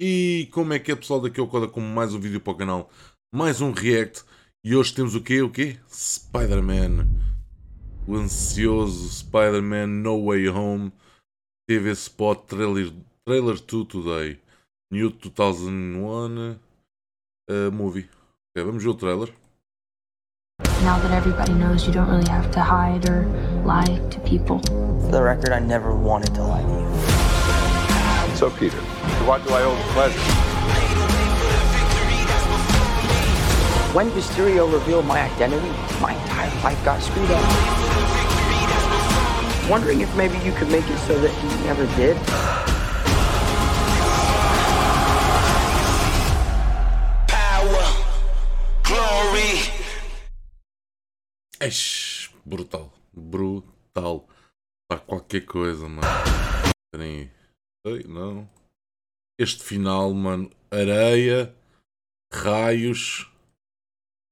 E como é que é pessoal daqui ao Coda com mais um vídeo para o canal, mais um react e hoje temos o quê? O quê? Spider-Man. O ansioso Spider-Man No Way Home esse spot trailer, trailer 2 today. New 2001 uh, movie. Ok, vamos ver o trailer. Now that everybody knows you don't really have to hide or lie to people. For the record, I never wanted to lie to you. So, Peter, to what do I owe the pleasure? When Mysterio revealed my identity, my entire life got screwed up. Wondering if maybe you could make it so that he never did. power, glory. Eish, brutal. Brutal. Pá, qualquer coisa, mano. Esperem aí. Ei, não. Este final, mano. Areia, raios.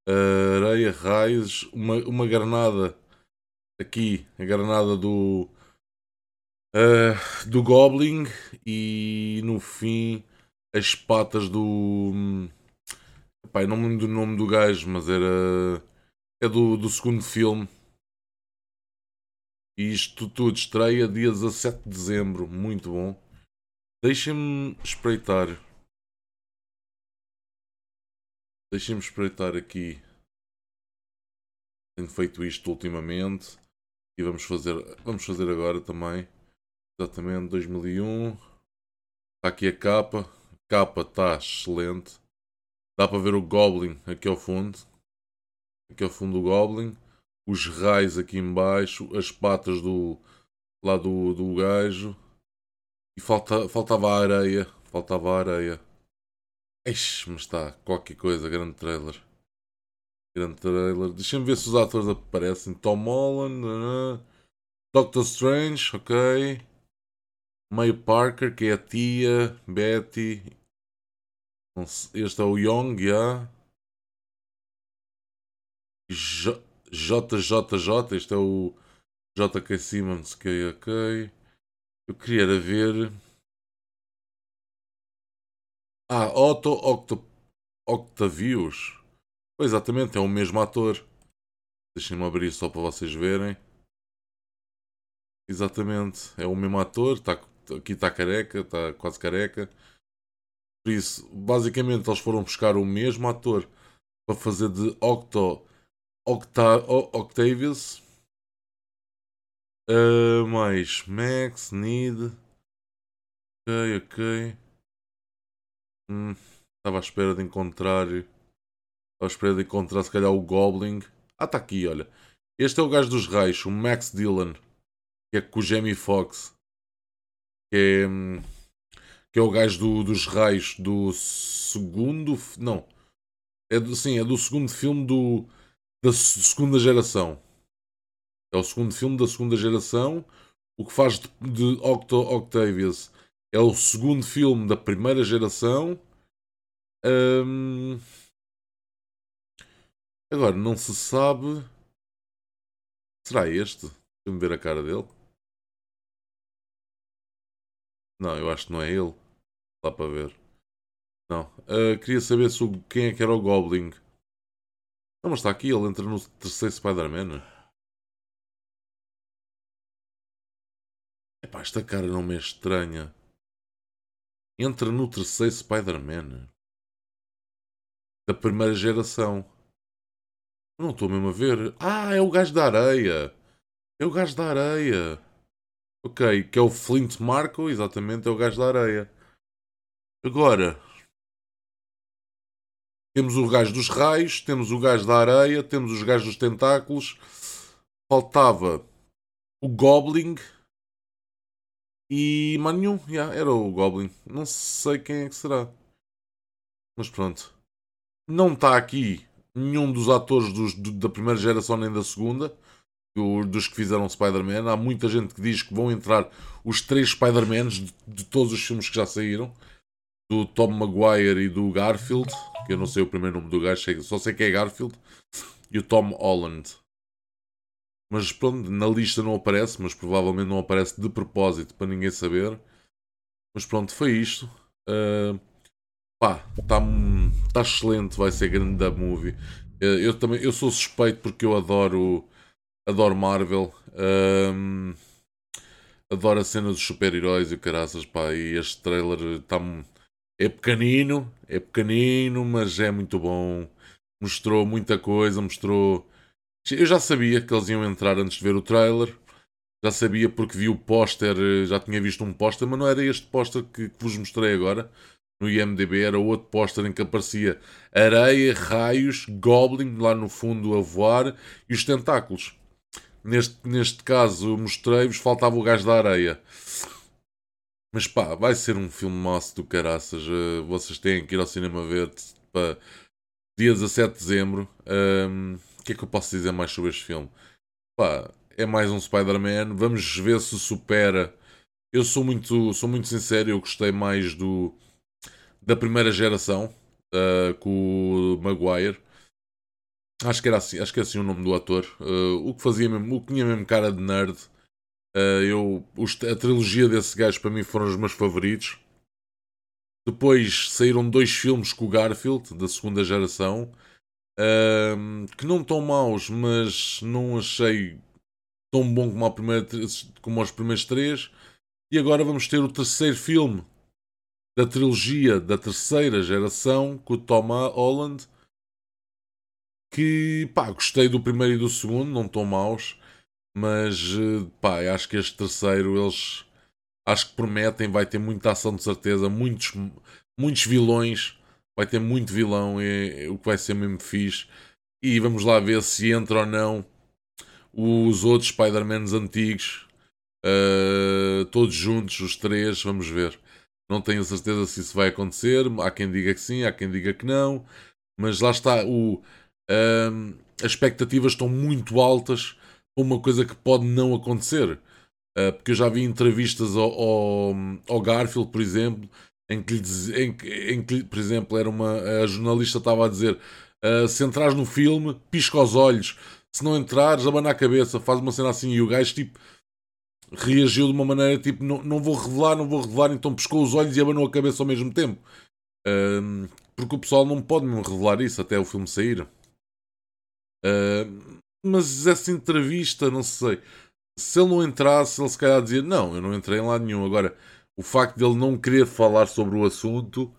uh, areia, raios. Uma, uma granada. Aqui, a granada do. uh, do Goblin. E no fim, as patas do. Eu não me lembro do nome do gajo, mas era. É do, do segundo filme. E isto tudo estreia dia 17 de dezembro. Muito bom. Deixem-me espreitar. Deixem-me espreitar aqui. Tenho feito isto ultimamente. E vamos fazer, vamos fazer agora também. Exatamente, 2001. Está aqui a capa. A capa está excelente. Dá para ver o Goblin aqui ao fundo. Aqui ao fundo do Goblin. Os raios aqui embaixo. As patas do. Lá do, do gajo. E falta, faltava a areia. Faltava a areia. Eixe, mas está. Qualquer coisa. Grande trailer. Grande trailer. Deixa-me ver se os atores aparecem. Tom Holland. nanã. Doctor Strange. Ok. May Parker, que é a tia. Betty. Este é o Young, já. J- JJJ, este é o JK Simmons, ok, ok. Eu queria era ver. Ah, Otto Octo, Octavius. Pois, exatamente, é o mesmo ator. Deixem-me abrir só para vocês verem. Exatamente, é o mesmo ator. Tá, aqui está careca, está quase careca. Por isso, basicamente, eles foram buscar o mesmo ator para fazer de Octo Octa, Octavius. Ah, mais Max, Need. Ok, ok. Hum, estava à espera de encontrar. Estava à espera de encontrar se calhar o Goblin. Ah, está aqui, olha. Este é o gajo dos raios, o Max Dillon. Que é com o Jamie Foxx. Que é. hum, Que é o gajo do- dos raios do segundo. Não. É do, sim, é do segundo filme do, da se- segunda geração. É o segundo filme da segunda geração. O que faz de, de Octo Octavius é o segundo filme da primeira geração. Agora, não se sabe. Será este? Deixa-me ver a cara dele. Não, eu acho que não é ele. Dá para ver. Não. Ah, queria saber se o- quem é que era o Goblin. Não, mas está aqui, ele entra no terceiro Spider-Man. Epá, esta cara não me é estranha. Entra no terceiro Spider-Man. Da primeira geração. Não estou mesmo a ver. Ah, é o gajo da areia. É o gajo da areia. Ok, que é o Flint Marco, exatamente, é o gajo da areia. Agora, temos o gajo dos raios, temos o gajo da areia, temos os gajos dos tentáculos. Faltava o Goblin e mais nenhum. Yeah, era o Goblin. Não sei quem é que será. Mas pronto. Não está aqui nenhum dos atores dos- do- da primeira geração nem da segunda. do- dos que fizeram Spider-Man. Há muita gente que diz que vão entrar os três Spider-Mans de, de todos os filmes que já saíram. Do Tom Maguire e do Garfield. Que eu não sei o primeiro nome do gajo, só sei que é Garfield. E o Tom Holland. Mas pronto, na lista não aparece, mas provavelmente não aparece de propósito para ninguém saber. Mas pronto, foi isto. Ah, pá, está tá excelente, vai ser grande da movie. Eh, Eu também eu sou suspeito porque eu adoro adoro Marvel. hum, adoro a cena dos super-heróis e o caraças, pá, e este trailer está é pequenino, é pequenino, mas é muito bom. Mostrou muita coisa, mostrou. Eu já sabia que eles iam entrar antes de ver o trailer. Já sabia porque vi o póster, eh, já tinha visto um póster, mas não era este póster que, que vos mostrei agora no IMDB, era outro póster em que aparecia areia, raios, Goblin lá no fundo a voar e os tentáculos. Neste, neste caso, mostrei-vos, faltava o gajo da areia. Mas pá, vai ser um filme massa do caraças. eh, vocês têm que ir ao cinema ver para dia 17 de dezembro. O que é que eu posso dizer mais sobre este filme? Pá, é mais um Spider-Man. Vamos ver se supera. Eu sou muito, sou muito sincero, eu gostei mais do da primeira geração ah, com o Maguire. Acho que era assim, acho que é assim o nome do ator. Ah, o que fazia mesmo, o que tinha mesmo cara de nerd. Ah, eu, os- a trilogia desse gajo para mim foram os meus favoritos. Depois saíram dois filmes com o Garfield, da segunda geração, ahm, que não estão maus, mas não achei tão bom como, a primeira, como os primeiros três. E agora vamos ter o terceiro filme da trilogia da terceira geração com o Tom Holland. Que pá, gostei do primeiro e do segundo, não estão maus, mas eh, pá, acho que este terceiro eles acho que prometem, vai ter muita ação de certeza, muitos, muitos vilões, vai ter muito vilão, é, é o que vai ser mesmo fixe. E vamos lá ver se entra ou não os outros Spider-Mans antigos, eh, todos juntos, os três, vamos ver. Não tenho certeza se isso vai acontecer. Há quem diga que sim, há quem diga que não. Mas lá está, o, ahm, as expectativas estão muito altas para uma coisa que pode não acontecer. Ah, porque eu já vi entrevistas ao, ao, ao Garfield, por exemplo, em que, diz- em, em que, por exemplo, era uma, a jornalista estava a dizer: ah, se entrares no filme, pisca os olhos, se não entrares, abana a cabeça, faz uma cena assim. E o gajo, tipo, reagiu de uma maneira tipo: não, não vou revelar, não vou revelar, então piscou os olhos e abanou a cabeça ao mesmo tempo. Ahm, porque o pessoal não pode mesmo revelar isso até o filme sair. Ahm, mas essa entrevista, não sei. Se ele não entrasse, ele se calhar dizia: Não, eu não entrei em lado nenhum. Agora, o facto de ele não querer falar sobre o assunto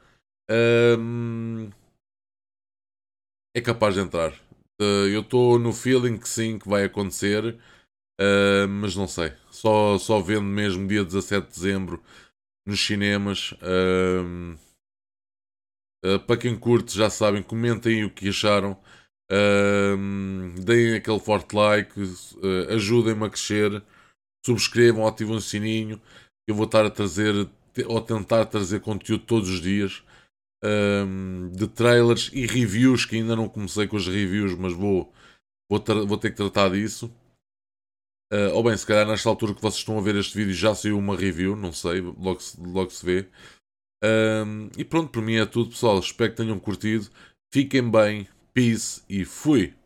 ahm, é capaz de entrar. Ah, eu estou no feeling que sim, que vai acontecer, ah, mas não sei. Só, só vendo mesmo dia 17 de dezembro nos cinemas. ahm, ah, para quem curte, já sabem, comentem o que acharam. Ahm, deem aquele forte like, ajudem-me a crescer, subscrevam, ativem o sininho. Eu vou estar a trazer ou tentar trazer conteúdo todos os dias ahm, de trailers e reviews que ainda não comecei com os reviews, mas vou, vou, tra- vou ter que tratar disso. Ah, ou bem, se calhar nesta altura que vocês estão a ver este vídeo já saiu uma review, não sei, logo se, logo se vê. Ahm, e pronto, por mim é tudo, pessoal. Espero que tenham curtido. Fiquem bem, peace e fui!